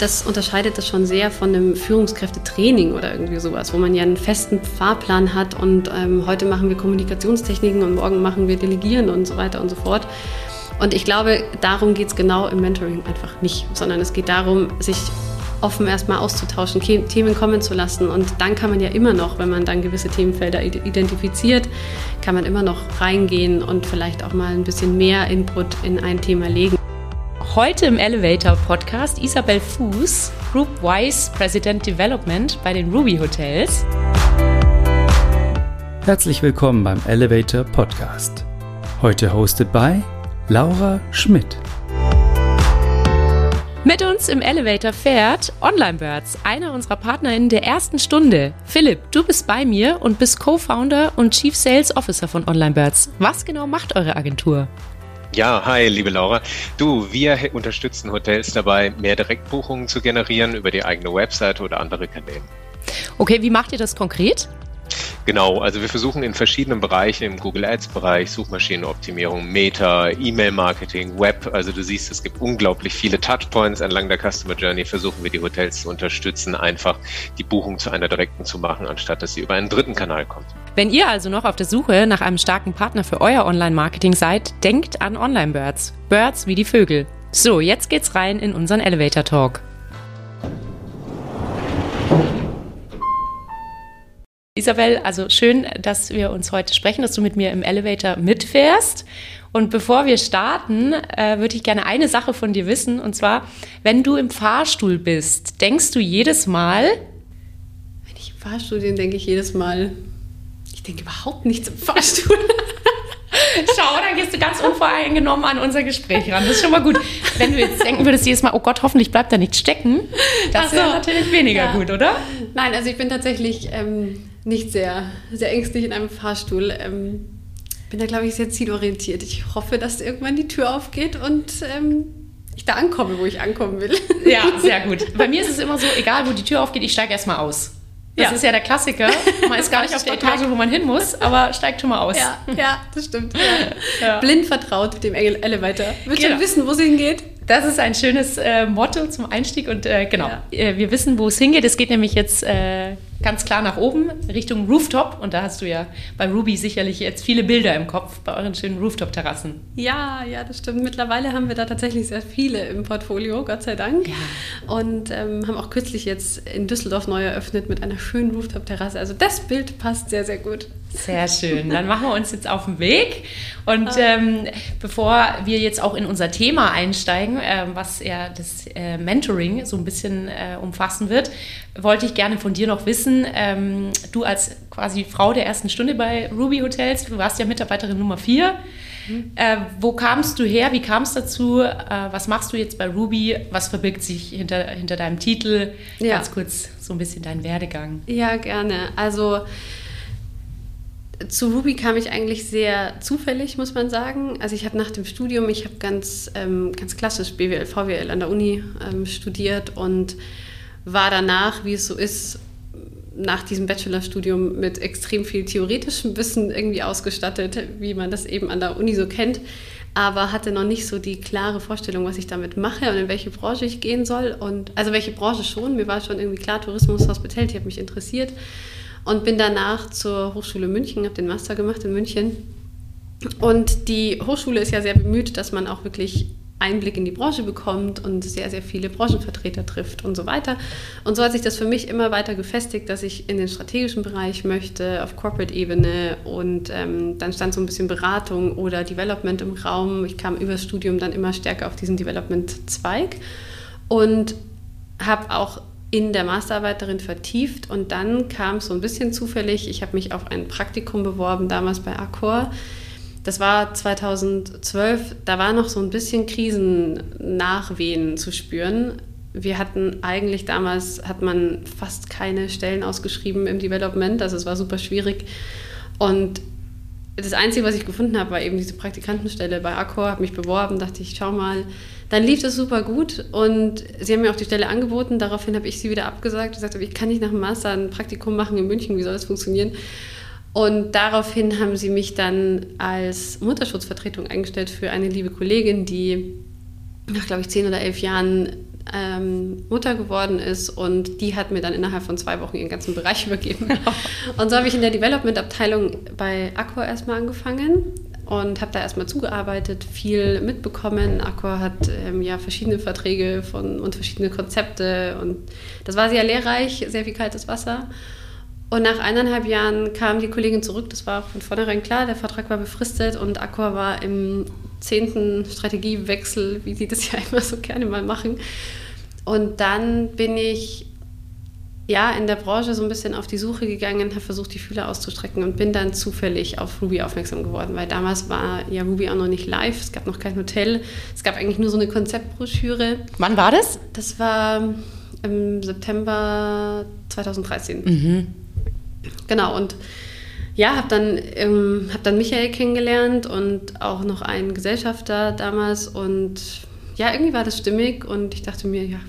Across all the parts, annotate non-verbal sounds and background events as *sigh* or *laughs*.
Das unterscheidet das schon sehr von einem Führungskräftetraining oder irgendwie sowas, wo man ja einen festen Fahrplan hat und ähm, heute machen wir Kommunikationstechniken und morgen machen wir Delegieren und so weiter und so fort. Und ich glaube, darum geht es genau im Mentoring einfach nicht, sondern es geht darum, sich offen erstmal auszutauschen, Themen kommen zu lassen. Und dann kann man ja immer noch, wenn man dann gewisse Themenfelder identifiziert, kann man immer noch reingehen und vielleicht auch mal ein bisschen mehr Input in ein Thema legen. Heute im Elevator Podcast Isabel Fuß, Group Vice President Development bei den Ruby Hotels. Herzlich willkommen beim Elevator Podcast. Heute hosted by Laura Schmidt. Mit uns im Elevator fährt OnlineBirds, einer unserer PartnerInnen der ersten Stunde. Philipp, du bist bei mir und bist Co-Founder und Chief Sales Officer von OnlineBirds. Was genau macht eure Agentur? Ja, hi, liebe Laura. Du, wir unterstützen Hotels dabei, mehr Direktbuchungen zu generieren über die eigene Website oder andere Kanäle. Okay, wie macht ihr das konkret? Genau, also wir versuchen in verschiedenen Bereichen, im Google Ads-Bereich, Suchmaschinenoptimierung, Meta, E-Mail-Marketing, Web, also du siehst, es gibt unglaublich viele Touchpoints entlang der Customer Journey, versuchen wir die Hotels zu unterstützen, einfach die Buchung zu einer direkten zu machen, anstatt dass sie über einen dritten Kanal kommt. Wenn ihr also noch auf der Suche nach einem starken Partner für euer Online-Marketing seid, denkt an Online-Birds. Birds wie die Vögel. So, jetzt geht's rein in unseren Elevator Talk. Isabel, also schön, dass wir uns heute sprechen, dass du mit mir im Elevator mitfährst. Und bevor wir starten, äh, würde ich gerne eine Sache von dir wissen. Und zwar, wenn du im Fahrstuhl bist, denkst du jedes Mal? Wenn ich im Fahrstuhl bin, denke ich jedes Mal, ich denke überhaupt nichts im Fahrstuhl. *laughs* Schau, dann gehst du ganz unvoreingenommen an unser Gespräch ran. Das ist schon mal gut. Wenn du jetzt denken würdest jedes Mal, oh Gott, hoffentlich bleibt da nichts stecken, das wäre natürlich weniger ja. gut, oder? Nein, also ich bin tatsächlich ähm, nicht sehr, sehr ängstlich in einem Fahrstuhl. Ähm, bin da, glaube ich, sehr zielorientiert. Ich hoffe, dass irgendwann die Tür aufgeht und ähm, ich da ankomme, wo ich ankommen will. *laughs* Ja, sehr gut. *laughs* Bei mir ist es immer so, egal wo die Tür aufgeht, ich steige erstmal aus. Das ja. ist ja der Klassiker. Man ist gar nicht *laughs* auf der Etage, wo man hin muss, aber steigt schon mal aus. Ja, ja das stimmt. Ja. Blind vertraut dem Elevator. Wird genau. schon wissen, wo es hingeht. Das ist ein schönes äh, Motto zum Einstieg und äh, genau, äh, wir wissen, wo es hingeht. Es geht nämlich jetzt äh, ganz klar nach oben, Richtung Rooftop. Und da hast du ja bei Ruby sicherlich jetzt viele Bilder im Kopf bei euren schönen Rooftop-Terrassen. Ja, ja, das stimmt. Mittlerweile haben wir da tatsächlich sehr viele im Portfolio, Gott sei Dank. Ja. Und ähm, haben auch kürzlich jetzt in Düsseldorf neu eröffnet mit einer schönen Rooftop-Terrasse. Also das Bild passt sehr, sehr gut. Sehr schön. Dann machen wir uns jetzt auf den Weg. Und ah. ähm, bevor wir jetzt auch in unser Thema einsteigen, äh, was ja das äh, Mentoring so ein bisschen äh, umfassen wird, wollte ich gerne von dir noch wissen, ähm, du als quasi Frau der ersten Stunde bei Ruby Hotels, du warst ja Mitarbeiterin Nummer vier. Mhm. Äh, wo kamst du her? Wie kam es dazu? Äh, was machst du jetzt bei Ruby? Was verbirgt sich hinter, hinter deinem Titel? Ja. Ganz kurz so ein bisschen dein Werdegang. Ja, gerne. Also zu Ruby kam ich eigentlich sehr zufällig, muss man sagen. Also ich habe nach dem Studium, ich habe ganz, ähm, ganz klassisch BWL, VWL an der Uni ähm, studiert und war danach, wie es so ist, nach diesem Bachelorstudium mit extrem viel theoretischem Wissen irgendwie ausgestattet, wie man das eben an der Uni so kennt, aber hatte noch nicht so die klare Vorstellung, was ich damit mache und in welche Branche ich gehen soll. Und also welche Branche schon, mir war schon irgendwie klar, Tourismus, Hospitality hat mich interessiert und bin danach zur Hochschule München, habe den Master gemacht in München. Und die Hochschule ist ja sehr bemüht, dass man auch wirklich Einblick in die Branche bekommt und sehr, sehr viele Branchenvertreter trifft und so weiter. Und so hat sich das für mich immer weiter gefestigt, dass ich in den strategischen Bereich möchte, auf Corporate-Ebene und ähm, dann stand so ein bisschen Beratung oder Development im Raum. Ich kam übers Studium dann immer stärker auf diesen Development-Zweig und habe auch in der Masterarbeit darin vertieft und dann kam es so ein bisschen zufällig, ich habe mich auf ein Praktikum beworben, damals bei Accor das war 2012, da war noch so ein bisschen Krisennachwehen zu spüren. Wir hatten eigentlich damals, hat man fast keine Stellen ausgeschrieben im Development, also es war super schwierig. Und das Einzige, was ich gefunden habe, war eben diese Praktikantenstelle bei Accor, habe mich beworben, dachte ich, schau mal. Dann lief das super gut und sie haben mir auch die Stelle angeboten. Daraufhin habe ich sie wieder abgesagt und gesagt, ich kann nicht nach dem Master ein Praktikum machen in München, wie soll das funktionieren? Und daraufhin haben sie mich dann als Mutterschutzvertretung eingestellt für eine liebe Kollegin, die nach, glaube ich, zehn oder elf Jahren ähm, Mutter geworden ist und die hat mir dann innerhalb von zwei Wochen ihren ganzen Bereich *laughs* übergeben. *laughs* und so habe ich in der Development-Abteilung bei Accor erstmal angefangen und habe da erstmal zugearbeitet, viel mitbekommen. Accor hat ähm, ja verschiedene Verträge von, und verschiedene Konzepte und das war sehr lehrreich, sehr viel kaltes Wasser. Und nach eineinhalb Jahren kam die Kollegin zurück, das war von vornherein klar, der Vertrag war befristet und Accor war im zehnten Strategiewechsel, wie sie das *laughs* ja immer so gerne mal machen. Und dann bin ich ja in der Branche so ein bisschen auf die Suche gegangen, habe versucht, die Fühler auszustrecken und bin dann zufällig auf Ruby aufmerksam geworden, weil damals war ja Ruby auch noch nicht live, es gab noch kein Hotel, es gab eigentlich nur so eine Konzeptbroschüre. Wann war das? Das war im September 2013. Mhm. Genau, und ja, habe dann, ähm, hab dann Michael kennengelernt und auch noch einen Gesellschafter damals. Und ja, irgendwie war das stimmig und ich dachte mir, ja,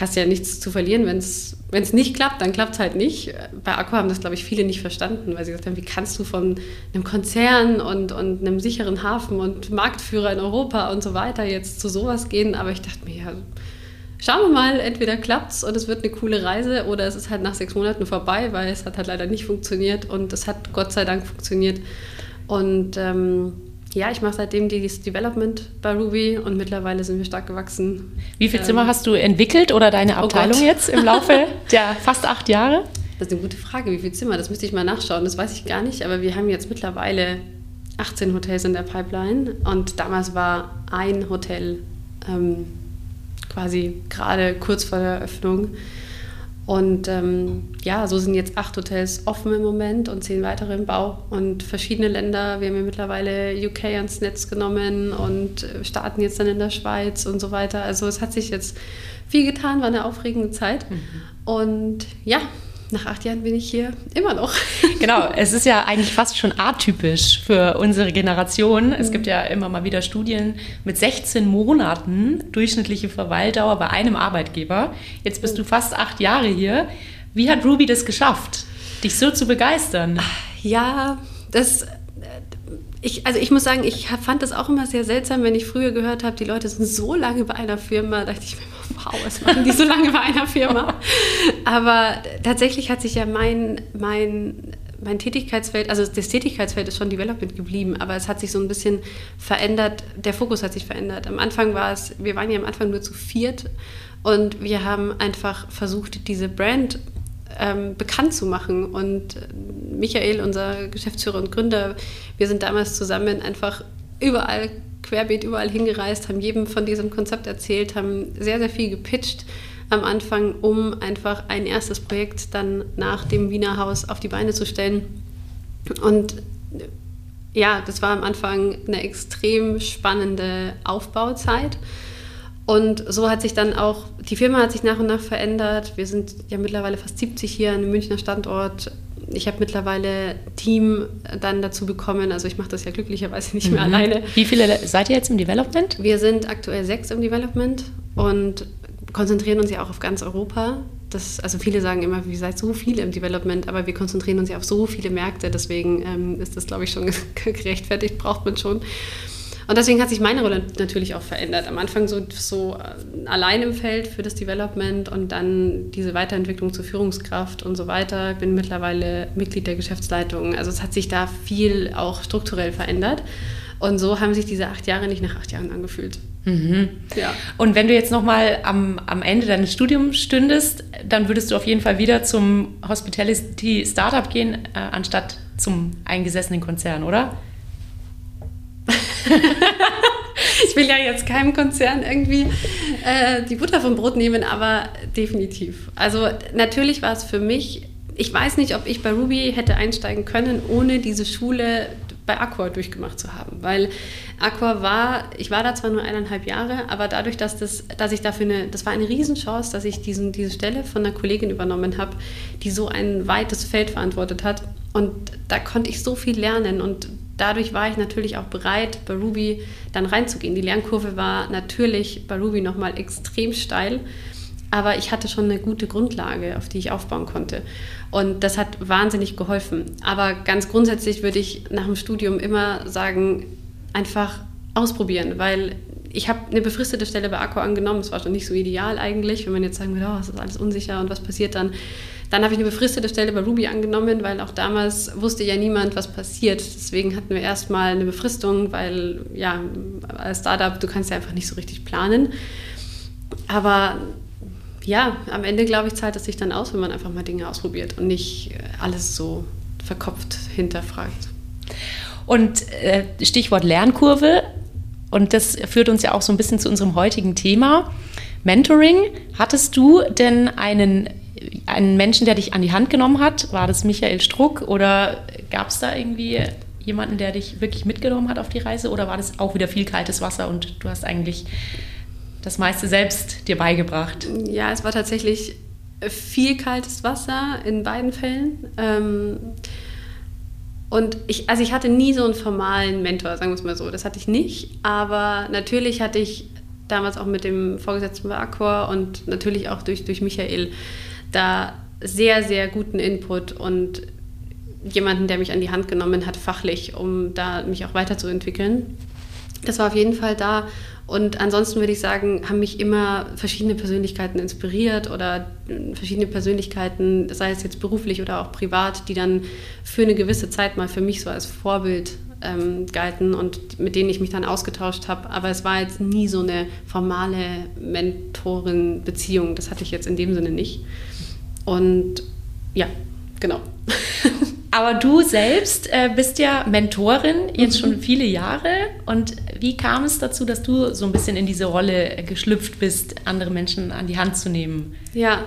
hast ja nichts zu verlieren, wenn es nicht klappt, dann klappt es halt nicht. Bei Akku haben das, glaube ich, viele nicht verstanden, weil sie gesagt haben, wie kannst du von einem Konzern und, und einem sicheren Hafen und Marktführer in Europa und so weiter jetzt zu sowas gehen. Aber ich dachte mir, ja, schauen wir mal, entweder klappt es und es wird eine coole Reise oder es ist halt nach sechs Monaten vorbei, weil es hat halt leider nicht funktioniert und es hat Gott sei Dank funktioniert. Und ähm, ja, ich mache seitdem dieses Development bei Ruby und mittlerweile sind wir stark gewachsen. Wie viele Zimmer ähm, hast du entwickelt oder deine oh Abteilung oh jetzt im Laufe *laughs* der fast acht Jahre? Das ist eine gute Frage, wie viele Zimmer, das müsste ich mal nachschauen, das weiß ich gar nicht, aber wir haben jetzt mittlerweile 18 Hotels in der Pipeline und damals war ein Hotel ähm, quasi gerade kurz vor der Eröffnung. Und ähm, ja, so sind jetzt acht Hotels offen im Moment und zehn weitere im Bau und verschiedene Länder. Wir haben ja mittlerweile UK ans Netz genommen und äh, starten jetzt dann in der Schweiz und so weiter. Also es hat sich jetzt viel getan, war eine aufregende Zeit. Mhm. Und ja, nach acht Jahren bin ich hier immer noch. *laughs* Genau, es ist ja eigentlich fast schon atypisch für unsere Generation. Es gibt ja immer mal wieder Studien mit 16 Monaten durchschnittliche Verweildauer bei einem Arbeitgeber. Jetzt bist du fast acht Jahre hier. Wie hat Ruby das geschafft, dich so zu begeistern? Ja, das ich, also ich muss sagen, ich fand das auch immer sehr seltsam, wenn ich früher gehört habe, die Leute sind so lange bei einer Firma, dachte ich mir wow, was machen die so lange bei einer Firma? Aber tatsächlich hat sich ja mein, mein, mein Tätigkeitsfeld, also das Tätigkeitsfeld ist schon Development geblieben, aber es hat sich so ein bisschen verändert, der Fokus hat sich verändert. Am Anfang war es, wir waren ja am Anfang nur zu viert und wir haben einfach versucht, diese Brand ähm, bekannt zu machen. Und Michael, unser Geschäftsführer und Gründer, wir sind damals zusammen einfach überall querbeet überall hingereist, haben jedem von diesem Konzept erzählt, haben sehr, sehr viel gepitcht am Anfang, um einfach ein erstes Projekt dann nach dem Wiener Haus auf die Beine zu stellen. Und ja, das war am Anfang eine extrem spannende Aufbauzeit. Und so hat sich dann auch, die Firma hat sich nach und nach verändert. Wir sind ja mittlerweile fast 70 hier an dem Münchner Standort. Ich habe mittlerweile Team dann dazu bekommen. Also ich mache das ja glücklicherweise nicht mehr mhm. alleine. Wie viele seid ihr jetzt im Development? Wir sind aktuell sechs im Development und konzentrieren uns ja auch auf ganz Europa. Das, also viele sagen immer, wir seid so viele im Development, aber wir konzentrieren uns ja auf so viele Märkte. Deswegen ähm, ist das, glaube ich, schon *laughs* gerechtfertigt, braucht man schon. Und deswegen hat sich meine Rolle natürlich auch verändert. Am Anfang so, so äh, allein im Feld für das Development und dann diese Weiterentwicklung zur Führungskraft und so weiter. Ich bin mittlerweile Mitglied der Geschäftsleitung. Also es hat sich da viel auch strukturell verändert. Und so haben sich diese acht Jahre nicht nach acht Jahren angefühlt. Mhm. Ja. Und wenn du jetzt nochmal am, am Ende deines Studiums stündest, dann würdest du auf jeden Fall wieder zum Hospitality Startup gehen, äh, anstatt zum eingesessenen Konzern, oder? *laughs* ich will ja jetzt keinem Konzern irgendwie äh, die Butter vom Brot nehmen, aber definitiv. Also natürlich war es für mich, ich weiß nicht, ob ich bei Ruby hätte einsteigen können, ohne diese Schule bei Accor durchgemacht zu haben, weil Accor war, ich war da zwar nur eineinhalb Jahre, aber dadurch, dass, das, dass ich dafür eine, das war eine Riesenchance, dass ich diesen, diese Stelle von einer Kollegin übernommen habe, die so ein weites Feld verantwortet hat und da konnte ich so viel lernen und dadurch war ich natürlich auch bereit, bei Ruby dann reinzugehen. Die Lernkurve war natürlich bei Ruby nochmal extrem steil, aber ich hatte schon eine gute Grundlage, auf die ich aufbauen konnte. Und das hat wahnsinnig geholfen. Aber ganz grundsätzlich würde ich nach dem Studium immer sagen, einfach ausprobieren, weil ich habe eine befristete Stelle bei Accor angenommen. Das war schon nicht so ideal eigentlich, wenn man jetzt sagen würde, oh, es ist alles unsicher und was passiert dann. Dann habe ich eine befristete Stelle bei Ruby angenommen, weil auch damals wusste ja niemand, was passiert. Deswegen hatten wir erstmal eine Befristung, weil ja, als Startup, du kannst ja einfach nicht so richtig planen. Aber ja, am Ende, glaube ich, zahlt es sich dann aus, wenn man einfach mal Dinge ausprobiert und nicht alles so verkopft hinterfragt. Und äh, Stichwort Lernkurve, und das führt uns ja auch so ein bisschen zu unserem heutigen Thema. Mentoring. Hattest du denn einen, einen Menschen, der dich an die Hand genommen hat? War das Michael Struck oder gab es da irgendwie jemanden, der dich wirklich mitgenommen hat auf die Reise? Oder war das auch wieder viel kaltes Wasser und du hast eigentlich das meiste selbst dir beigebracht? Ja, es war tatsächlich viel kaltes Wasser in beiden Fällen. Ähm, und ich, also ich hatte nie so einen formalen Mentor, sagen wir es mal so. Das hatte ich nicht. Aber natürlich hatte ich damals auch mit dem Vorgesetzten bei Accor und natürlich auch durch, durch Michael da sehr, sehr guten Input und jemanden, der mich an die Hand genommen hat, fachlich, um da mich auch weiterzuentwickeln. Das war auf jeden Fall da. Und ansonsten würde ich sagen, haben mich immer verschiedene Persönlichkeiten inspiriert oder verschiedene Persönlichkeiten, sei es jetzt beruflich oder auch privat, die dann für eine gewisse Zeit mal für mich so als Vorbild ähm, galten und mit denen ich mich dann ausgetauscht habe. Aber es war jetzt nie so eine formale Mentorin-Beziehung. Das hatte ich jetzt in dem Sinne nicht. Und ja, genau. *laughs* Aber du selbst äh, bist ja Mentorin jetzt mhm. schon viele Jahre. Und wie kam es dazu, dass du so ein bisschen in diese Rolle geschlüpft bist, andere Menschen an die Hand zu nehmen? Ja.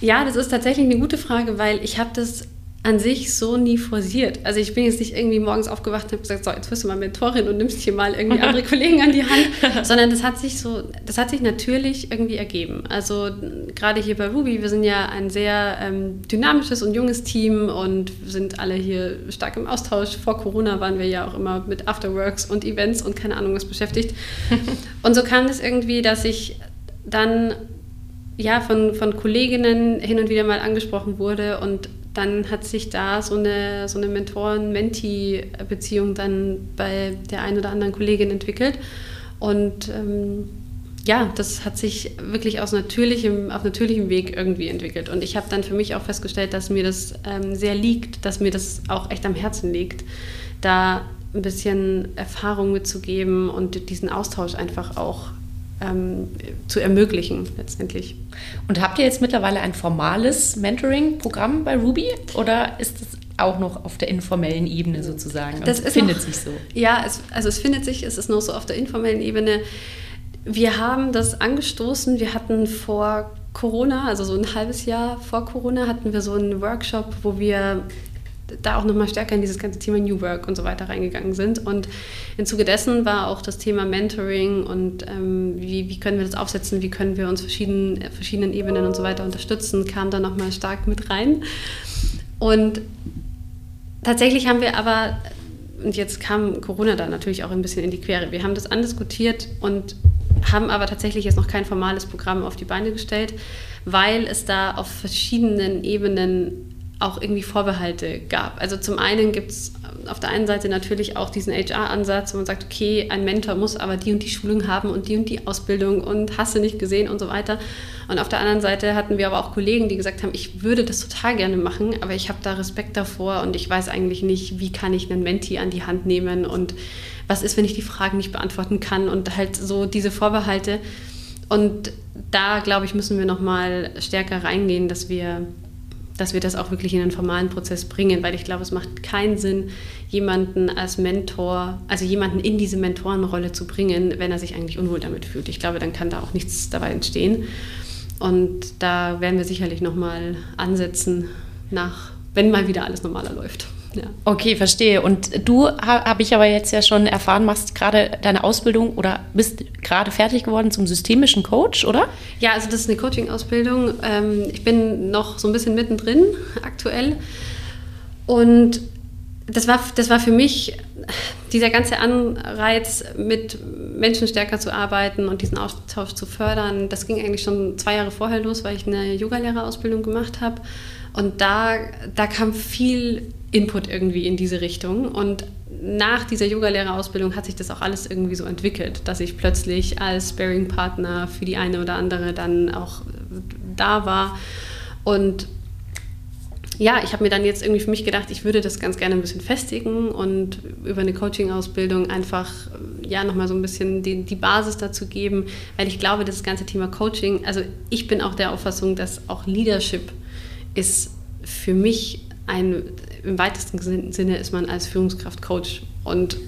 Ja, das ist tatsächlich eine gute Frage, weil ich habe das an sich so nie forciert. Also ich bin jetzt nicht irgendwie morgens aufgewacht und habe gesagt, so, jetzt wirst du mal Mentorin und nimmst hier mal irgendwie andere *laughs* Kollegen an die Hand, *laughs* sondern das hat sich so, das hat sich natürlich irgendwie ergeben. Also gerade hier bei Ruby, wir sind ja ein sehr ähm, dynamisches und junges Team und sind alle hier stark im Austausch. Vor Corona waren wir ja auch immer mit Afterworks und Events und keine Ahnung was beschäftigt. *laughs* und so kam es das irgendwie, dass ich dann ja, von, von Kolleginnen hin und wieder mal angesprochen wurde und dann hat sich da so eine, so eine Mentoren-Mentee-Beziehung dann bei der einen oder anderen Kollegin entwickelt. Und ähm, ja, das hat sich wirklich aus natürlichem, auf natürlichem Weg irgendwie entwickelt. Und ich habe dann für mich auch festgestellt, dass mir das ähm, sehr liegt, dass mir das auch echt am Herzen liegt, da ein bisschen Erfahrung mitzugeben und diesen Austausch einfach auch ähm, zu ermöglichen letztendlich. Und habt ihr jetzt mittlerweile ein formales Mentoring-Programm bei Ruby oder ist es auch noch auf der informellen Ebene sozusagen? Das findet noch, sich so. Ja, es, also es findet sich, es ist noch so auf der informellen Ebene. Wir haben das angestoßen. Wir hatten vor Corona, also so ein halbes Jahr vor Corona, hatten wir so einen Workshop, wo wir da auch nochmal stärker in dieses ganze Thema New Work und so weiter reingegangen sind. Und im Zuge dessen war auch das Thema Mentoring und ähm, wie, wie können wir das aufsetzen, wie können wir uns verschiedenen, verschiedenen Ebenen und so weiter unterstützen, kam da nochmal stark mit rein. Und tatsächlich haben wir aber, und jetzt kam Corona da natürlich auch ein bisschen in die Quere, wir haben das andiskutiert und haben aber tatsächlich jetzt noch kein formales Programm auf die Beine gestellt, weil es da auf verschiedenen Ebenen auch irgendwie Vorbehalte gab. Also zum einen gibt es auf der einen Seite natürlich auch diesen HR-Ansatz, wo man sagt, okay, ein Mentor muss aber die und die Schulung haben und die und die Ausbildung und hast du nicht gesehen und so weiter. Und auf der anderen Seite hatten wir aber auch Kollegen, die gesagt haben, ich würde das total gerne machen, aber ich habe da Respekt davor und ich weiß eigentlich nicht, wie kann ich einen Menti an die Hand nehmen und was ist, wenn ich die Fragen nicht beantworten kann und halt so diese Vorbehalte. Und da, glaube ich, müssen wir nochmal stärker reingehen, dass wir dass wir das auch wirklich in einen formalen Prozess bringen, weil ich glaube, es macht keinen Sinn, jemanden als Mentor, also jemanden in diese Mentorenrolle zu bringen, wenn er sich eigentlich unwohl damit fühlt. Ich glaube, dann kann da auch nichts dabei entstehen. Und da werden wir sicherlich nochmal ansetzen, nach, wenn mal wieder alles normaler läuft. Okay, verstehe. Und du, habe ich aber jetzt ja schon erfahren, machst gerade deine Ausbildung oder bist gerade fertig geworden zum systemischen Coach, oder? Ja, also das ist eine Coaching-Ausbildung. Ähm, ich bin noch so ein bisschen mittendrin aktuell. Und das war, das war für mich dieser ganze Anreiz, mit Menschen stärker zu arbeiten und diesen Austausch zu fördern. Das ging eigentlich schon zwei Jahre vorher los, weil ich eine Yogalehrerausbildung gemacht habe. Und da, da kam viel Input irgendwie in diese Richtung. Und nach dieser Yogalehrerausbildung hat sich das auch alles irgendwie so entwickelt, dass ich plötzlich als Sparing-Partner für die eine oder andere dann auch da war. Und ja, ich habe mir dann jetzt irgendwie für mich gedacht, ich würde das ganz gerne ein bisschen festigen und über eine Coaching-Ausbildung einfach ja nochmal so ein bisschen die, die Basis dazu geben, weil ich glaube, das ganze Thema Coaching, also ich bin auch der Auffassung, dass auch Leadership ist für mich ein, im weitesten Sinne ist man als Führungskraft Coach und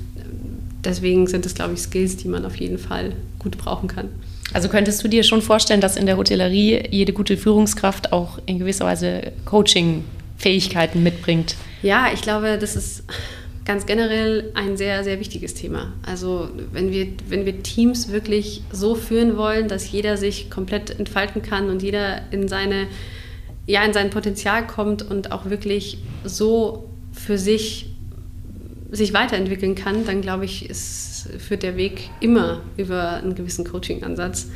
deswegen sind es, glaube ich, Skills, die man auf jeden Fall gut brauchen kann. Also könntest du dir schon vorstellen, dass in der Hotellerie jede gute Führungskraft auch in gewisser Weise Coaching-Fähigkeiten mitbringt? Ja, ich glaube, das ist ganz generell ein sehr, sehr wichtiges Thema. Also wenn wir, wenn wir Teams wirklich so führen wollen, dass jeder sich komplett entfalten kann und jeder in seine ja, in sein Potenzial kommt und auch wirklich so für sich sich weiterentwickeln kann, dann glaube ich, ist, führt der Weg immer über einen gewissen Coaching-Ansatz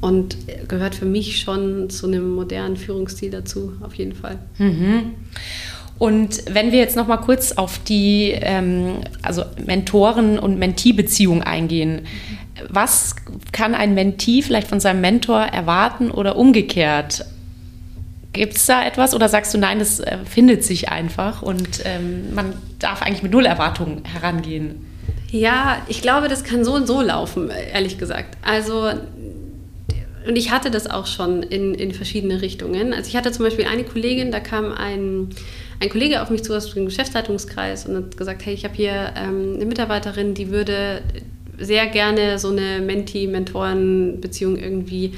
und gehört für mich schon zu einem modernen Führungsstil dazu, auf jeden Fall. Mhm. Und wenn wir jetzt noch mal kurz auf die ähm, also Mentoren- und Mentee-Beziehung eingehen, was kann ein Mentee vielleicht von seinem Mentor erwarten oder umgekehrt? Gibt es da etwas oder sagst du, nein, das äh, findet sich einfach und ähm, man darf eigentlich mit Null Erwartungen herangehen? Ja, ich glaube, das kann so und so laufen, ehrlich gesagt. Also, und ich hatte das auch schon in, in verschiedene Richtungen. Also ich hatte zum Beispiel eine Kollegin, da kam ein, ein Kollege auf mich zu aus dem Geschäftsleitungskreis und hat gesagt, hey, ich habe hier ähm, eine Mitarbeiterin, die würde sehr gerne so eine Mentee-Mentoren-Beziehung irgendwie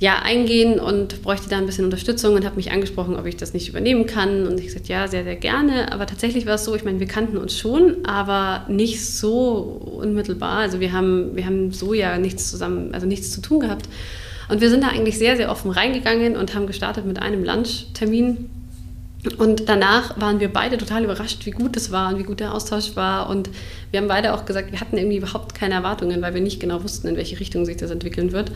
ja, eingehen und bräuchte da ein bisschen Unterstützung und habe mich angesprochen, ob ich das nicht übernehmen kann. Und ich gesagt, ja, sehr, sehr gerne. Aber tatsächlich war es so, ich meine, wir kannten uns schon, aber nicht so unmittelbar. Also wir haben, wir haben so ja nichts zusammen, also nichts zu tun gehabt. Und wir sind da eigentlich sehr, sehr offen reingegangen und haben gestartet mit einem Lunchtermin. Und danach waren wir beide total überrascht, wie gut es war und wie gut der Austausch war. Und wir haben beide auch gesagt, wir hatten irgendwie überhaupt keine Erwartungen, weil wir nicht genau wussten, in welche Richtung sich das entwickeln wird.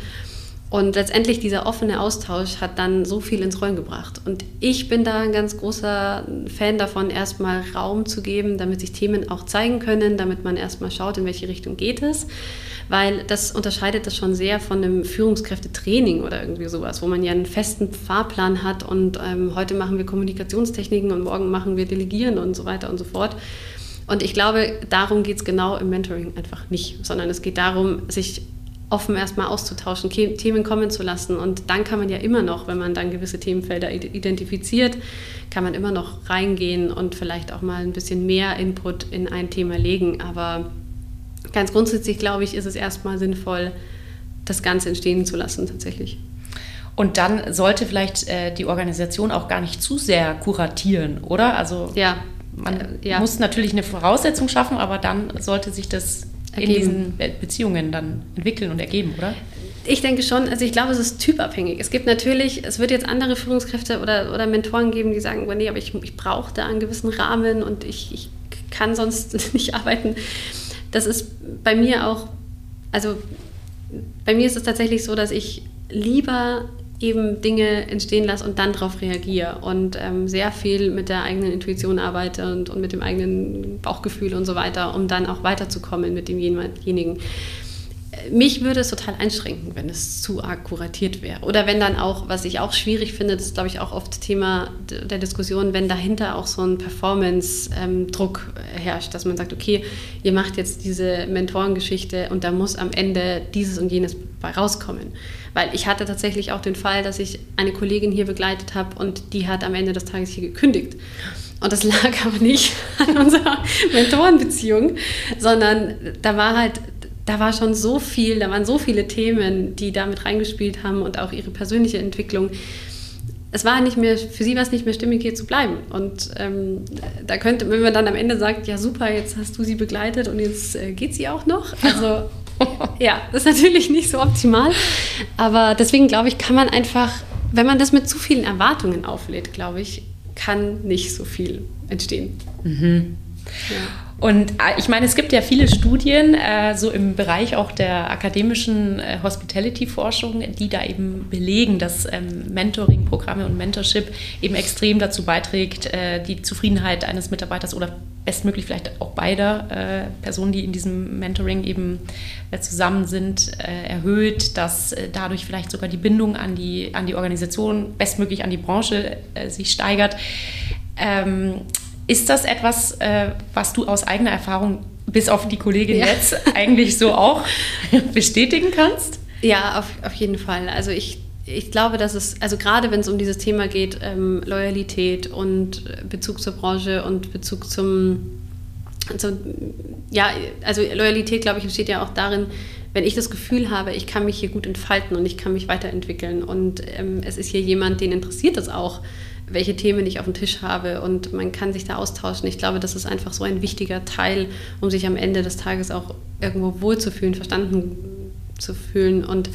Und letztendlich dieser offene Austausch hat dann so viel ins Rollen gebracht. Und ich bin da ein ganz großer Fan davon, erstmal Raum zu geben, damit sich Themen auch zeigen können, damit man erstmal schaut, in welche Richtung geht es. Weil das unterscheidet das schon sehr von einem Führungskräftetraining oder irgendwie sowas, wo man ja einen festen Fahrplan hat und ähm, heute machen wir Kommunikationstechniken und morgen machen wir Delegieren und so weiter und so fort. Und ich glaube, darum geht es genau im Mentoring einfach nicht, sondern es geht darum, sich offen erstmal auszutauschen, Themen kommen zu lassen. Und dann kann man ja immer noch, wenn man dann gewisse Themenfelder identifiziert, kann man immer noch reingehen und vielleicht auch mal ein bisschen mehr Input in ein Thema legen. Aber ganz grundsätzlich, glaube ich, ist es erstmal sinnvoll, das Ganze entstehen zu lassen tatsächlich. Und dann sollte vielleicht äh, die Organisation auch gar nicht zu sehr kuratieren, oder? Also ja. man äh, ja. muss natürlich eine Voraussetzung schaffen, aber dann sollte sich das in diesen Beziehungen dann entwickeln und ergeben, oder? Ich denke schon, also ich glaube, es ist typabhängig. Es gibt natürlich, es wird jetzt andere Führungskräfte oder, oder Mentoren geben, die sagen, nee, aber ich, ich brauche da einen gewissen Rahmen und ich, ich kann sonst *laughs* nicht arbeiten. Das ist bei mir auch, also bei mir ist es tatsächlich so, dass ich lieber eben Dinge entstehen lasse und dann darauf reagiere und ähm, sehr viel mit der eigenen Intuition arbeite und, und mit dem eigenen Bauchgefühl und so weiter, um dann auch weiterzukommen mit demjenigen. Mich würde es total einschränken, wenn es zu arg kuratiert wäre. Oder wenn dann auch, was ich auch schwierig finde, das ist, glaube ich, auch oft Thema der Diskussion, wenn dahinter auch so ein Performance-Druck ähm, herrscht, dass man sagt, okay, ihr macht jetzt diese Mentorengeschichte und da muss am Ende dieses und jenes rauskommen. Weil ich hatte tatsächlich auch den Fall, dass ich eine Kollegin hier begleitet habe und die hat am Ende des Tages hier gekündigt. Und das *laughs* lag aber nicht an unserer Mentorenbeziehung, sondern da war halt, da war schon so viel, da waren so viele Themen, die damit reingespielt haben und auch ihre persönliche Entwicklung. Es war nicht mehr, für sie war es nicht mehr stimmig, hier zu bleiben. Und ähm, da könnte, wenn man dann am Ende sagt, ja super, jetzt hast du sie begleitet und jetzt äh, geht sie auch noch. Also *laughs* ja, das ist natürlich nicht so optimal. Aber deswegen glaube ich, kann man einfach, wenn man das mit zu vielen Erwartungen auflädt, glaube ich, kann nicht so viel entstehen. Mhm. Ja. Und äh, ich meine, es gibt ja viele Studien, äh, so im Bereich auch der akademischen äh, Hospitality-Forschung, die da eben belegen, dass ähm, Mentoring-Programme und Mentorship eben extrem dazu beiträgt, äh, die Zufriedenheit eines Mitarbeiters oder bestmöglich vielleicht auch beider äh, Personen, die in diesem Mentoring eben äh, zusammen sind, erhöht, dass dadurch vielleicht sogar die Bindung an die, an die Organisation, bestmöglich an die Branche sich steigert. Ähm, ist das etwas, äh, was du aus eigener Erfahrung bis auf die Kollegin ja. jetzt eigentlich so auch *laughs* bestätigen kannst? Ja, auf, auf jeden Fall. Also ich ich glaube, dass es, also gerade wenn es um dieses Thema geht, ähm, Loyalität und Bezug zur Branche und Bezug zum, zum, ja, also Loyalität, glaube ich, besteht ja auch darin, wenn ich das Gefühl habe, ich kann mich hier gut entfalten und ich kann mich weiterentwickeln und ähm, es ist hier jemand, den interessiert es auch, welche Themen ich auf dem Tisch habe und man kann sich da austauschen. Ich glaube, das ist einfach so ein wichtiger Teil, um sich am Ende des Tages auch irgendwo wohlzufühlen, verstanden zu fühlen und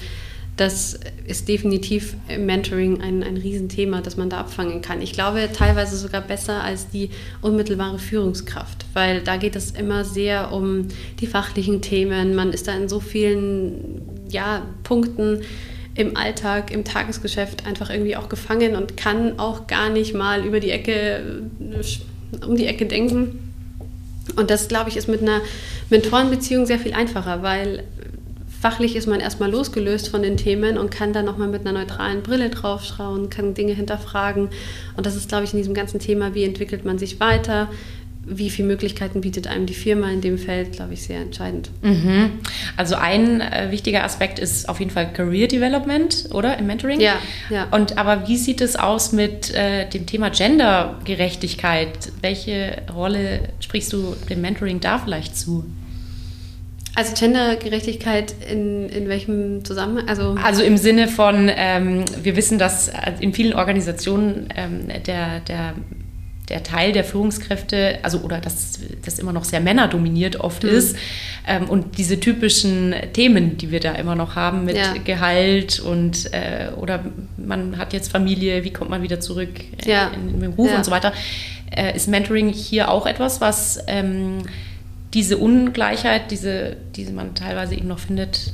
das ist definitiv im Mentoring ein, ein Riesenthema, das man da abfangen kann. Ich glaube teilweise sogar besser als die unmittelbare Führungskraft, weil da geht es immer sehr um die fachlichen Themen. Man ist da in so vielen ja, Punkten im Alltag, im Tagesgeschäft einfach irgendwie auch gefangen und kann auch gar nicht mal über die Ecke, um die Ecke denken. Und das, glaube ich, ist mit einer Mentorenbeziehung sehr viel einfacher, weil fachlich ist man erstmal losgelöst von den Themen und kann dann nochmal mit einer neutralen Brille draufschauen, kann Dinge hinterfragen. Und das ist, glaube ich, in diesem ganzen Thema, wie entwickelt man sich weiter, wie viele Möglichkeiten bietet einem die Firma in dem Feld, glaube ich, sehr entscheidend. Mhm. Also ein äh, wichtiger Aspekt ist auf jeden Fall Career Development, oder? Im Mentoring? Ja, ja. Und aber wie sieht es aus mit äh, dem Thema Gendergerechtigkeit? Welche Rolle sprichst du dem Mentoring da vielleicht zu? Also Gendergerechtigkeit in, in welchem Zusammenhang? Also, also im Sinne von, ähm, wir wissen, dass in vielen Organisationen ähm, der, der, der Teil der Führungskräfte, also oder dass das immer noch sehr männerdominiert oft mhm. ist. Ähm, und diese typischen Themen, die wir da immer noch haben mit ja. Gehalt und äh, oder man hat jetzt Familie, wie kommt man wieder zurück ja. in, in den Beruf ja. und so weiter, äh, ist Mentoring hier auch etwas, was ähm, diese Ungleichheit, diese, die man teilweise eben noch findet,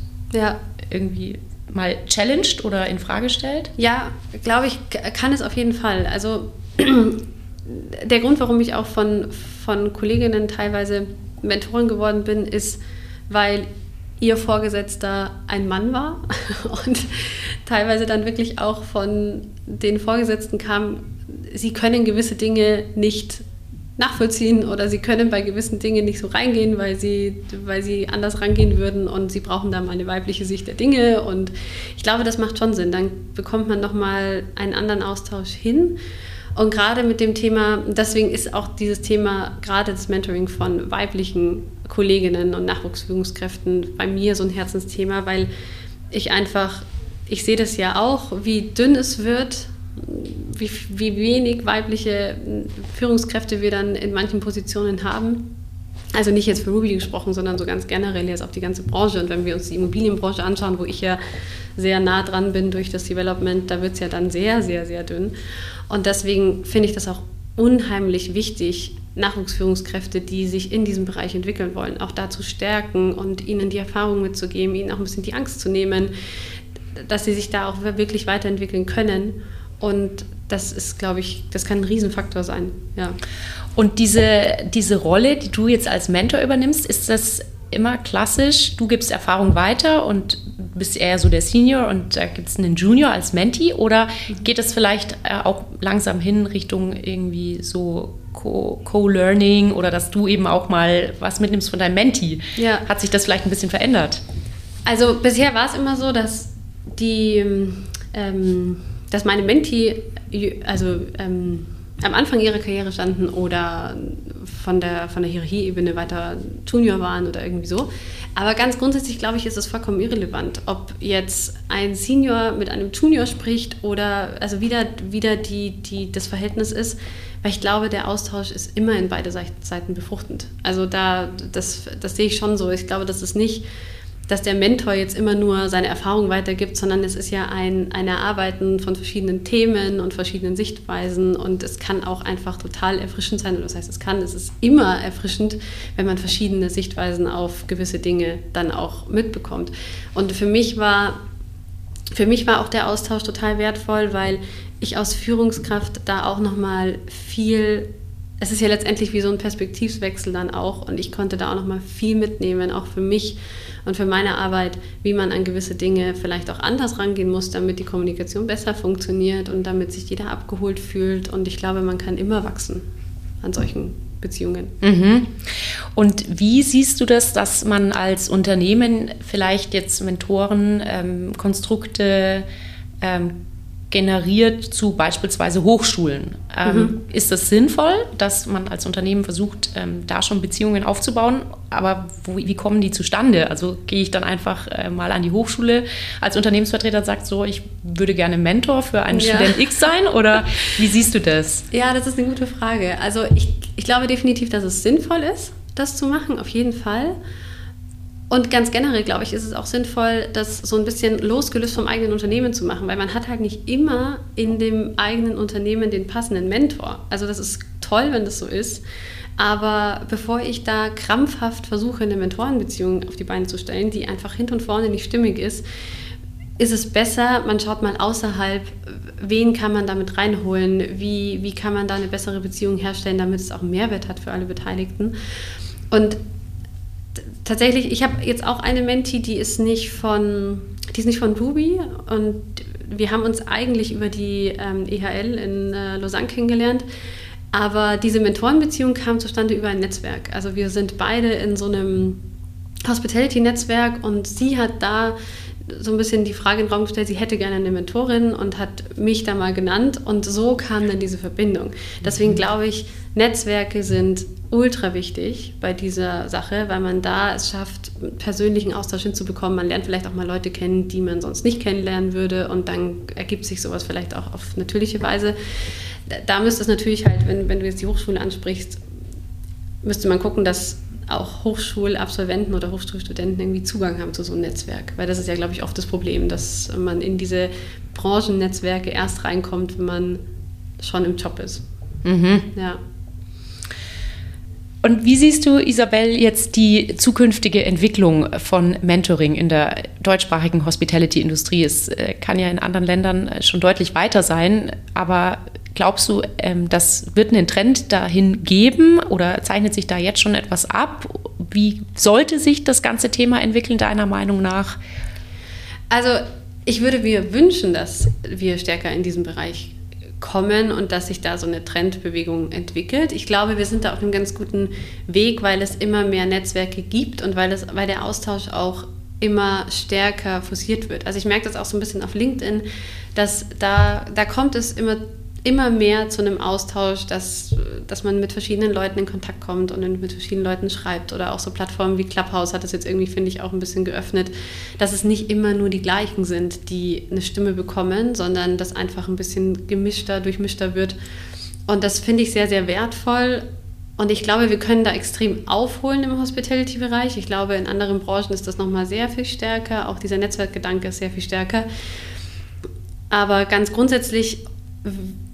irgendwie mal challenged oder in Frage stellt? Ja, glaube ich, kann es auf jeden Fall. Also *clears throat* der Grund, warum ich auch von, von Kolleginnen teilweise Mentorin geworden bin, ist, weil ihr Vorgesetzter ein Mann war *laughs* und teilweise dann wirklich auch von den Vorgesetzten kam, sie können gewisse Dinge nicht nachvollziehen oder sie können bei gewissen Dingen nicht so reingehen, weil sie, weil sie anders rangehen würden und sie brauchen da mal eine weibliche Sicht der Dinge und ich glaube, das macht schon Sinn. Dann bekommt man nochmal einen anderen Austausch hin. Und gerade mit dem Thema, deswegen ist auch dieses Thema, gerade das Mentoring von weiblichen Kolleginnen und Nachwuchsführungskräften bei mir so ein Herzensthema, weil ich einfach, ich sehe das ja auch, wie dünn es wird wie, wie wenig weibliche Führungskräfte wir dann in manchen Positionen haben. Also nicht jetzt für Ruby gesprochen, sondern so ganz generell jetzt auf die ganze Branche. Und wenn wir uns die Immobilienbranche anschauen, wo ich ja sehr nah dran bin durch das Development, da wird es ja dann sehr, sehr, sehr dünn. Und deswegen finde ich das auch unheimlich wichtig, Nachwuchsführungskräfte, die sich in diesem Bereich entwickeln wollen, auch da zu stärken und ihnen die Erfahrung mitzugeben, ihnen auch ein bisschen die Angst zu nehmen, dass sie sich da auch wirklich weiterentwickeln können und das ist, glaube ich, das kann ein Riesenfaktor sein. Ja. Und diese, diese Rolle, die du jetzt als Mentor übernimmst, ist das immer klassisch, du gibst Erfahrung weiter und bist eher so der Senior und da gibt es einen Junior als Mentee oder geht es vielleicht äh, auch langsam hin Richtung irgendwie so Co-Learning oder dass du eben auch mal was mitnimmst von deinem Mentee? Ja. Hat sich das vielleicht ein bisschen verändert? Also bisher war es immer so, dass die ähm, dass meine Menti also ähm, am Anfang ihrer Karriere standen oder von der, von der Hierarchieebene weiter Junior waren oder irgendwie so. Aber ganz grundsätzlich, glaube ich, ist es vollkommen irrelevant, ob jetzt ein Senior mit einem Junior spricht oder also wieder, wieder die, die, das Verhältnis ist, weil ich glaube, der Austausch ist immer in beide Seiten befruchtend. Also da, das, das sehe ich schon so. Ich glaube, das ist nicht dass der Mentor jetzt immer nur seine Erfahrung weitergibt, sondern es ist ja ein, ein Erarbeiten von verschiedenen Themen und verschiedenen Sichtweisen und es kann auch einfach total erfrischend sein. das heißt, es kann, es ist immer erfrischend, wenn man verschiedene Sichtweisen auf gewisse Dinge dann auch mitbekommt. Und für mich war, für mich war auch der Austausch total wertvoll, weil ich aus Führungskraft da auch nochmal viel es ist ja letztendlich wie so ein Perspektivswechsel dann auch und ich konnte da auch nochmal viel mitnehmen, auch für mich und für meine Arbeit, wie man an gewisse Dinge vielleicht auch anders rangehen muss, damit die Kommunikation besser funktioniert und damit sich jeder abgeholt fühlt und ich glaube, man kann immer wachsen an solchen Beziehungen. Mhm. Und wie siehst du das, dass man als Unternehmen vielleicht jetzt Mentoren, ähm, Konstrukte ähm, generiert zu beispielsweise Hochschulen. Ähm, mhm. Ist das sinnvoll, dass man als Unternehmen versucht, ähm, da schon Beziehungen aufzubauen? Aber wo, wie kommen die zustande? Also gehe ich dann einfach äh, mal an die Hochschule als Unternehmensvertreter und sage so, ich würde gerne Mentor für einen ja. Student X sein? Oder wie siehst du das? Ja, das ist eine gute Frage. Also ich, ich glaube definitiv, dass es sinnvoll ist, das zu machen, auf jeden Fall. Und ganz generell, glaube ich, ist es auch sinnvoll, das so ein bisschen losgelöst vom eigenen Unternehmen zu machen, weil man hat halt nicht immer in dem eigenen Unternehmen den passenden Mentor. Also das ist toll, wenn das so ist. Aber bevor ich da krampfhaft versuche, eine Mentorenbeziehung auf die Beine zu stellen, die einfach hinten und vorne nicht stimmig ist, ist es besser, man schaut mal außerhalb, wen kann man damit reinholen, wie, wie kann man da eine bessere Beziehung herstellen, damit es auch Mehrwert hat für alle Beteiligten. Und tatsächlich, ich habe jetzt auch eine Menti, die ist nicht von, die ist nicht von Ruby und wir haben uns eigentlich über die ähm, EHL in äh, Lausanne kennengelernt. Aber diese Mentorenbeziehung kam zustande über ein Netzwerk. Also wir sind beide in so einem Hospitality-Netzwerk und sie hat da so ein bisschen die Frage in den Raum gestellt, sie hätte gerne eine Mentorin und hat mich da mal genannt und so kam dann diese Verbindung. Deswegen mhm. glaube ich, Netzwerke sind ultra wichtig bei dieser Sache, weil man da es schafft, persönlichen Austausch hinzubekommen. Man lernt vielleicht auch mal Leute kennen, die man sonst nicht kennenlernen würde und dann ergibt sich sowas vielleicht auch auf natürliche Weise. Da müsste es natürlich halt, wenn, wenn du jetzt die Hochschule ansprichst, müsste man gucken, dass auch Hochschulabsolventen oder Hochschulstudenten irgendwie Zugang haben zu so einem Netzwerk. Weil das ist ja, glaube ich, oft das Problem, dass man in diese Branchennetzwerke erst reinkommt, wenn man schon im Job ist. Mhm. Ja. Und wie siehst du, Isabel, jetzt die zukünftige Entwicklung von Mentoring in der deutschsprachigen Hospitality-Industrie? Es äh, kann ja in anderen Ländern äh, schon deutlich weiter sein, aber glaubst du, ähm, das wird einen Trend dahin geben oder zeichnet sich da jetzt schon etwas ab? Wie sollte sich das ganze Thema entwickeln, deiner Meinung nach? Also, ich würde mir wünschen, dass wir stärker in diesem Bereich kommen und dass sich da so eine Trendbewegung entwickelt. Ich glaube, wir sind da auf einem ganz guten Weg, weil es immer mehr Netzwerke gibt und weil, es, weil der Austausch auch immer stärker forciert wird. Also ich merke das auch so ein bisschen auf LinkedIn, dass da, da kommt es immer immer mehr zu einem Austausch, dass, dass man mit verschiedenen Leuten in Kontakt kommt und mit verschiedenen Leuten schreibt. Oder auch so Plattformen wie Clubhouse hat das jetzt irgendwie, finde ich, auch ein bisschen geöffnet, dass es nicht immer nur die gleichen sind, die eine Stimme bekommen, sondern dass einfach ein bisschen gemischter, durchmischter wird. Und das finde ich sehr, sehr wertvoll. Und ich glaube, wir können da extrem aufholen im Hospitality-Bereich. Ich glaube, in anderen Branchen ist das nochmal sehr viel stärker. Auch dieser Netzwerkgedanke ist sehr viel stärker. Aber ganz grundsätzlich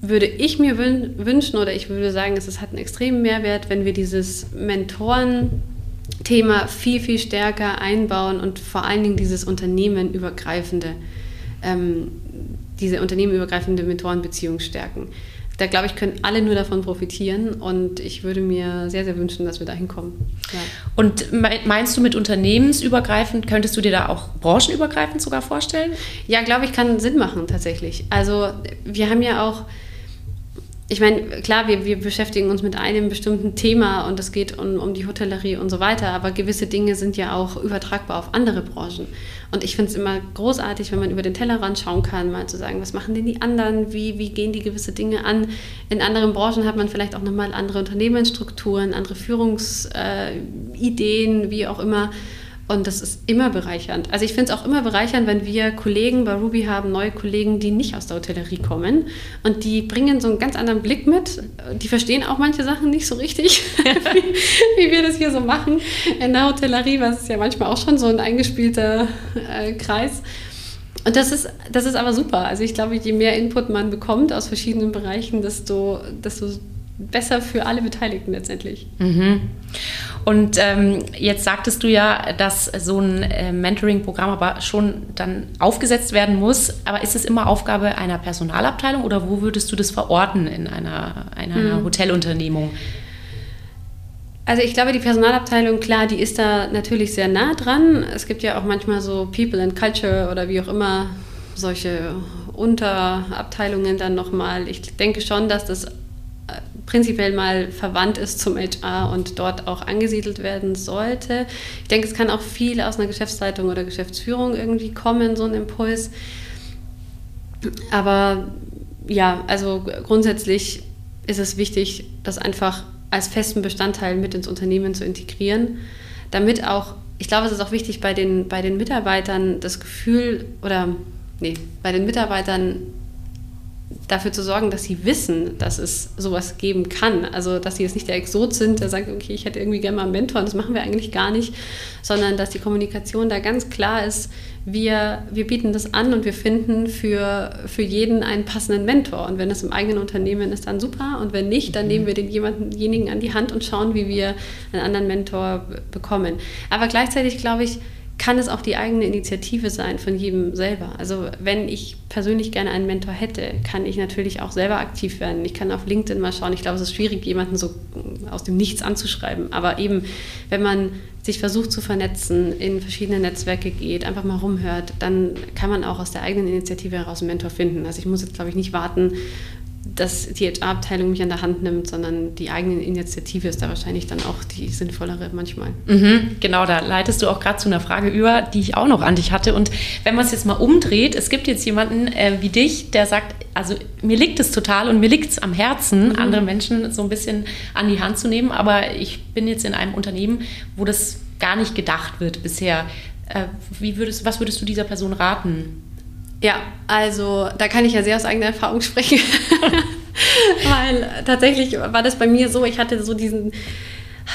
würde ich mir wünschen oder ich würde sagen, es hat einen extremen Mehrwert, wenn wir dieses Mentoren-Thema viel, viel stärker einbauen und vor allen Dingen dieses unternehmenübergreifende, ähm, diese unternehmenübergreifende Mentorenbeziehung stärken da glaube ich, können alle nur davon profitieren und ich würde mir sehr, sehr wünschen, dass wir da hinkommen. Ja. Und meinst du mit unternehmensübergreifend, könntest du dir da auch branchenübergreifend sogar vorstellen? Ja, glaube ich, kann Sinn machen tatsächlich. Also wir haben ja auch ich meine, klar, wir, wir beschäftigen uns mit einem bestimmten Thema und es geht um, um die Hotellerie und so weiter, aber gewisse Dinge sind ja auch übertragbar auf andere Branchen. Und ich finde es immer großartig, wenn man über den Tellerrand schauen kann, mal zu sagen, was machen denn die anderen, wie, wie gehen die gewisse Dinge an. In anderen Branchen hat man vielleicht auch nochmal andere Unternehmensstrukturen, andere Führungsideen, äh, wie auch immer. Und das ist immer bereichernd. Also ich finde es auch immer bereichernd, wenn wir Kollegen bei Ruby haben, neue Kollegen, die nicht aus der Hotellerie kommen. Und die bringen so einen ganz anderen Blick mit. Die verstehen auch manche Sachen nicht so richtig, *laughs* wie, wie, wir das hier so machen in der Hotellerie, was ist ja manchmal auch schon so ein eingespielter äh, Kreis. Und das ist, das ist aber super. Also ich glaube, je mehr Input man bekommt aus verschiedenen Bereichen, desto, desto besser für alle Beteiligten letztendlich. Mhm. Und ähm, jetzt sagtest du ja, dass so ein äh, Mentoring-Programm aber schon dann aufgesetzt werden muss. Aber ist es immer Aufgabe einer Personalabteilung oder wo würdest du das verorten in einer, einer mhm. Hotelunternehmung? Also ich glaube, die Personalabteilung, klar, die ist da natürlich sehr nah dran. Es gibt ja auch manchmal so People and Culture oder wie auch immer solche Unterabteilungen dann nochmal. Ich denke schon, dass das prinzipiell mal verwandt ist zum HR und dort auch angesiedelt werden sollte. Ich denke, es kann auch viel aus einer Geschäftsleitung oder Geschäftsführung irgendwie kommen, so ein Impuls. Aber ja, also grundsätzlich ist es wichtig, das einfach als festen Bestandteil mit ins Unternehmen zu integrieren, damit auch, ich glaube, es ist auch wichtig bei den, bei den Mitarbeitern das Gefühl oder, nee, bei den Mitarbeitern dafür zu sorgen, dass sie wissen, dass es sowas geben kann. Also, dass sie jetzt nicht der Exot sind, der sagt, okay, ich hätte irgendwie gerne mal einen Mentor, und das machen wir eigentlich gar nicht, sondern dass die Kommunikation da ganz klar ist, wir, wir bieten das an und wir finden für, für jeden einen passenden Mentor. Und wenn das im eigenen Unternehmen ist, dann super. Und wenn nicht, dann mhm. nehmen wir denjenigen an die Hand und schauen, wie wir einen anderen Mentor bekommen. Aber gleichzeitig glaube ich, kann es auch die eigene Initiative sein von jedem selber. Also wenn ich persönlich gerne einen Mentor hätte, kann ich natürlich auch selber aktiv werden. Ich kann auf LinkedIn mal schauen. Ich glaube, es ist schwierig, jemanden so aus dem Nichts anzuschreiben. Aber eben, wenn man sich versucht zu vernetzen, in verschiedene Netzwerke geht, einfach mal rumhört, dann kann man auch aus der eigenen Initiative heraus einen Mentor finden. Also ich muss jetzt, glaube ich, nicht warten, dass die HR-Abteilung mich an der Hand nimmt, sondern die eigene Initiative ist da wahrscheinlich dann auch die sinnvollere manchmal. Mhm, genau, da leitest du auch gerade zu einer Frage über, die ich auch noch an dich hatte. Und wenn man es jetzt mal umdreht, es gibt jetzt jemanden äh, wie dich, der sagt, also mir liegt es total und mir liegt es am Herzen, mhm. andere Menschen so ein bisschen an die Hand zu nehmen, aber ich bin jetzt in einem Unternehmen, wo das gar nicht gedacht wird bisher. Äh, wie würdest, was würdest du dieser Person raten? Ja, also da kann ich ja sehr aus eigener Erfahrung sprechen. *laughs* Weil tatsächlich war das bei mir so, ich hatte so diesen,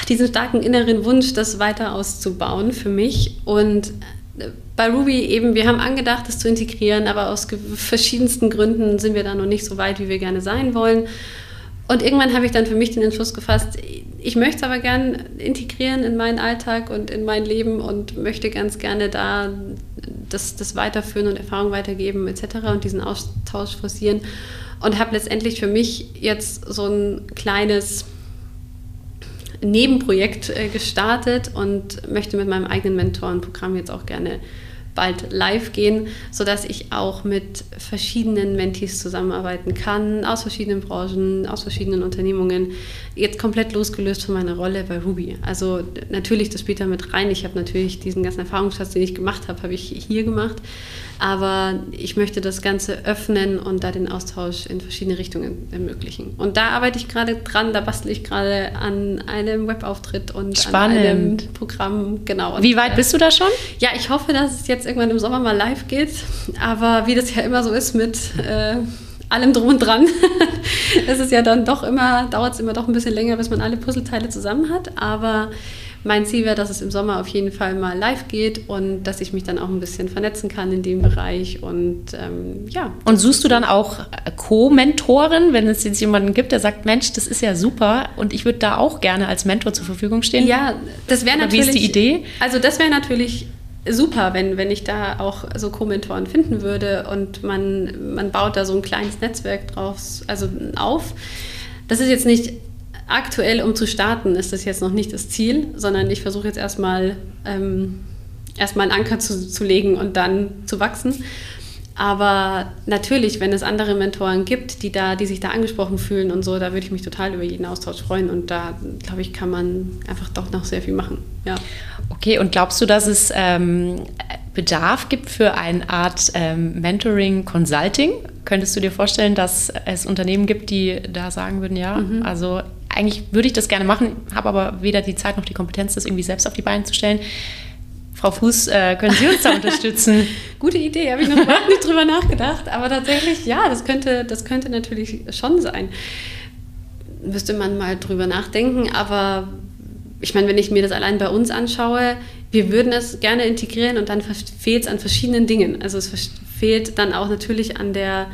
diesen starken inneren Wunsch, das weiter auszubauen für mich. Und bei Ruby eben, wir haben angedacht, das zu integrieren, aber aus verschiedensten Gründen sind wir da noch nicht so weit, wie wir gerne sein wollen. Und irgendwann habe ich dann für mich den Entschluss gefasst, ich möchte es aber gern integrieren in meinen Alltag und in mein Leben und möchte ganz gerne da das, das weiterführen und Erfahrung weitergeben etc. und diesen Austausch forcieren. Und habe letztendlich für mich jetzt so ein kleines Nebenprojekt äh, gestartet und möchte mit meinem eigenen Mentorenprogramm jetzt auch gerne bald live gehen, sodass ich auch mit verschiedenen Mentees zusammenarbeiten kann, aus verschiedenen Branchen, aus verschiedenen Unternehmungen, jetzt komplett losgelöst von meiner Rolle bei Ruby. Also natürlich, das spielt da mit rein. Ich habe natürlich diesen ganzen Erfahrungsschatz, den ich gemacht habe, habe ich hier gemacht. Aber ich möchte das Ganze öffnen und da den Austausch in verschiedene Richtungen ermöglichen. Und da arbeite ich gerade dran, da bastle ich gerade an einem Webauftritt und Spannend. an einem Programm. Genau. Wie weit bist du da schon? Ja, ich hoffe, dass es jetzt irgendwann im Sommer mal live geht. Aber wie das ja immer so ist mit äh, allem drum und dran, *laughs* es ist ja dann doch immer, dauert es immer doch ein bisschen länger, bis man alle Puzzleteile zusammen hat. Aber mein Ziel wäre, dass es im Sommer auf jeden Fall mal live geht und dass ich mich dann auch ein bisschen vernetzen kann in dem Bereich und ähm, ja. Und suchst du dann auch Co-Mentoren, wenn es jetzt jemanden gibt, der sagt, Mensch, das ist ja super und ich würde da auch gerne als Mentor zur Verfügung stehen? Ja, das wäre natürlich. Wie ist die Idee? Also das wäre natürlich super, wenn, wenn ich da auch so Co-Mentoren finden würde und man, man baut da so ein kleines Netzwerk drauf, also auf. Das ist jetzt nicht aktuell, um zu starten, ist das jetzt noch nicht das Ziel, sondern ich versuche jetzt erstmal ähm, erstmal einen Anker zu, zu legen und dann zu wachsen. Aber natürlich, wenn es andere Mentoren gibt, die, da, die sich da angesprochen fühlen und so, da würde ich mich total über jeden Austausch freuen. Und da, glaube ich, kann man einfach doch noch sehr viel machen. Ja. Okay, und glaubst du, dass es ähm, Bedarf gibt für eine Art ähm, Mentoring Consulting? Könntest du dir vorstellen, dass es Unternehmen gibt, die da sagen würden, ja, mhm. also eigentlich würde ich das gerne machen, habe aber weder die Zeit noch die Kompetenz, das irgendwie selbst auf die Beine zu stellen. Frau Fuß, äh, können Sie uns da *laughs* unterstützen? Gute Idee, habe ich noch überhaupt nicht drüber nachgedacht. Aber tatsächlich, ja, das könnte, das könnte natürlich schon sein. Müsste man mal drüber nachdenken. Aber ich meine, wenn ich mir das allein bei uns anschaue, wir würden es gerne integrieren und dann fehlt es an verschiedenen Dingen. Also es fehlt dann auch natürlich an der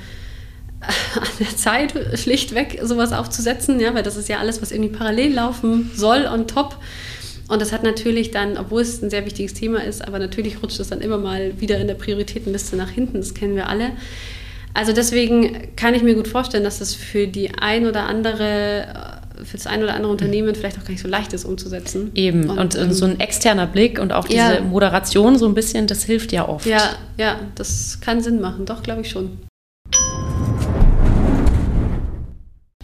*laughs* an der Zeit, schlichtweg sowas aufzusetzen, ja, weil das ist ja alles, was irgendwie parallel laufen soll on top. Und das hat natürlich dann, obwohl es ein sehr wichtiges Thema ist, aber natürlich rutscht es dann immer mal wieder in der Prioritätenliste nach hinten, das kennen wir alle. Also deswegen kann ich mir gut vorstellen, dass es für die ein oder andere für das ein oder andere Unternehmen vielleicht auch gar nicht so leicht ist umzusetzen. Eben, und, und ähm, so ein externer Blick und auch diese ja. Moderation so ein bisschen, das hilft ja oft. Ja, ja, das kann Sinn machen, doch, glaube ich schon.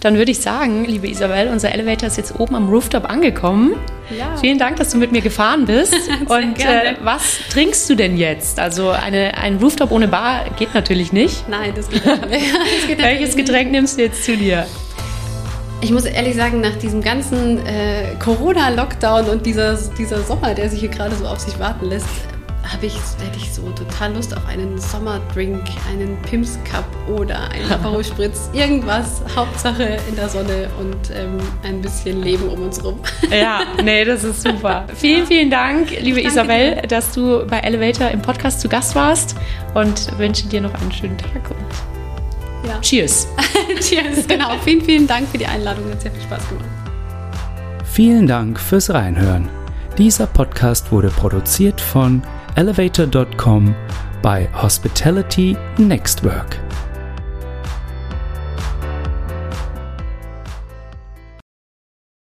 Dann würde ich sagen, liebe Isabel, unser Elevator ist jetzt oben am Rooftop angekommen. Ja. Vielen Dank, dass du mit mir gefahren bist. *laughs* Und äh, was trinkst du denn jetzt? Also eine, ein Rooftop ohne Bar geht natürlich nicht. Nein, das geht nicht. *laughs* das geht Welches Getränk nimmst du jetzt zu dir? Ich muss ehrlich sagen, nach diesem ganzen äh, Corona-Lockdown und dieser, dieser Sommer, der sich hier gerade so auf sich warten lässt, habe ich, hätte ich so total Lust auf einen Sommerdrink, einen Pims Cup oder einen *laughs* Aperol Spritz, irgendwas, Hauptsache in der Sonne und ähm, ein bisschen Leben um uns rum. Ja, nee, das ist super. *laughs* Vielen, vielen Dank, liebe Danke Isabel, dir. dass du bei Elevator im Podcast zu Gast warst und wünsche dir noch einen schönen Tag und ja. Cheers. *laughs* Cheers, genau. Vielen, vielen Dank für die Einladung, hat sehr viel Spaß gemacht. Vielen Dank fürs Reinhören. Dieser Podcast wurde produziert von elevator.com by Hospitality Next Work.